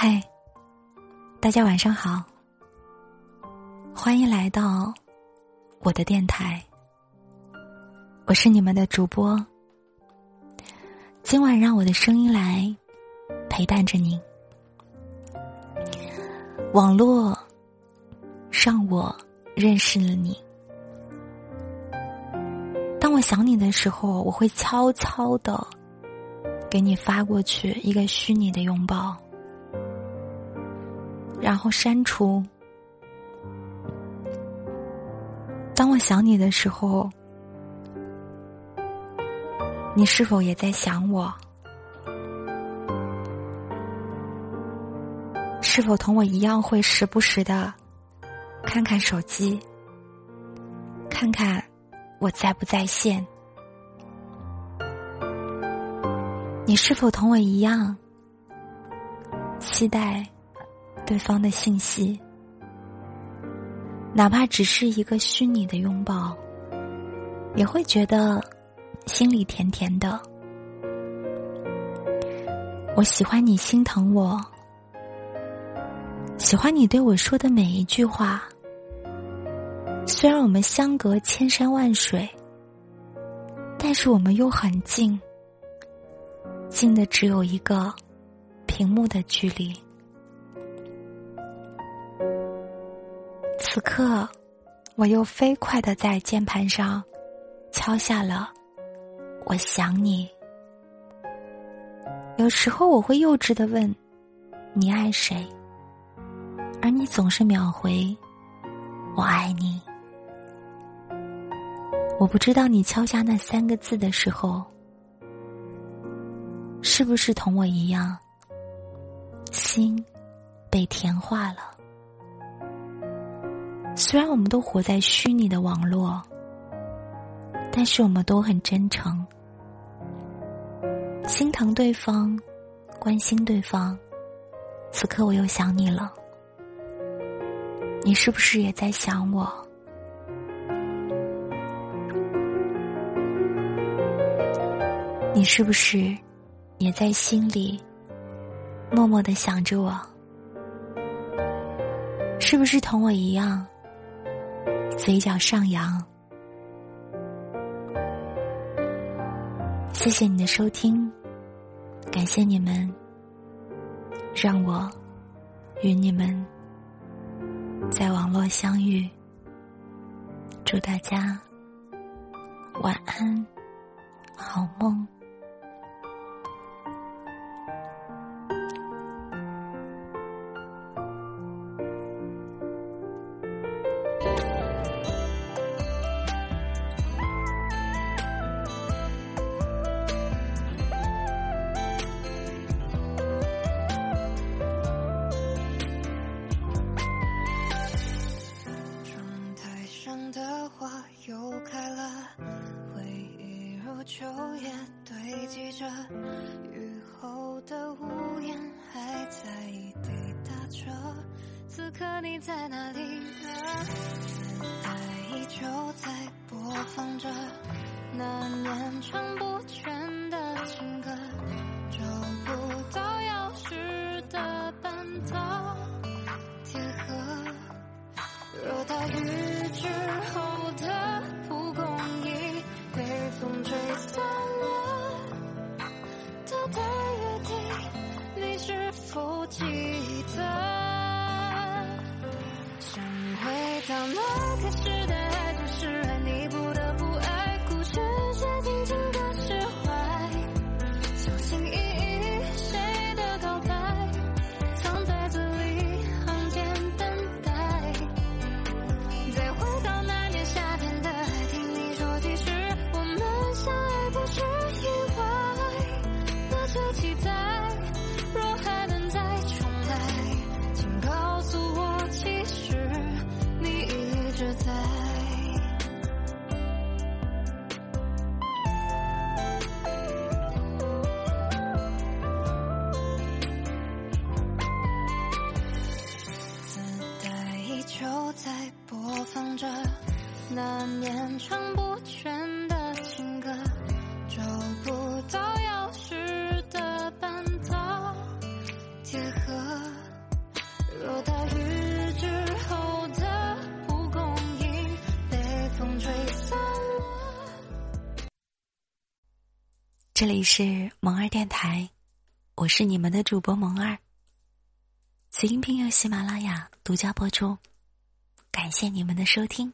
嗨，大家晚上好，欢迎来到我的电台，我是你们的主播。今晚让我的声音来陪伴着你。网络让我认识了你。当我想你的时候，我会悄悄的给你发过去一个虚拟的拥抱。然后删除。当我想你的时候，你是否也在想我？是否同我一样会时不时的看看手机，看看我在不在线？你是否同我一样期待？对方的信息，哪怕只是一个虚拟的拥抱，也会觉得心里甜甜的。我喜欢你心疼我，喜欢你对我说的每一句话。虽然我们相隔千山万水，但是我们又很近，近的只有一个屏幕的距离。此刻，我又飞快的在键盘上敲下了“我想你”。有时候我会幼稚的问：“你爱谁？”而你总是秒回：“我爱你。”我不知道你敲下那三个字的时候，是不是同我一样，心被甜化了。虽然我们都活在虚拟的网络，但是我们都很真诚，心疼对方，关心对方。此刻我又想你了，你是不是也在想我？你是不是也在心里默默的想着我？是不是同我一样？嘴角上扬，谢谢你的收听，感谢你们，让我与你们在网络相遇。祝大家晚安，好梦。上的花又开了，回忆如秋叶堆积着，雨后的屋檐还在滴答着。此刻你在哪里呢？磁带依旧在播放着那年唱不全到那开始的那年唱不全的情歌，找不到钥匙的半岛铁盒。大雨之后的蒲公英被风吹散了。这里是萌儿电台，我是你们的主播萌儿。此音频由喜马拉雅独家播出，感谢你们的收听。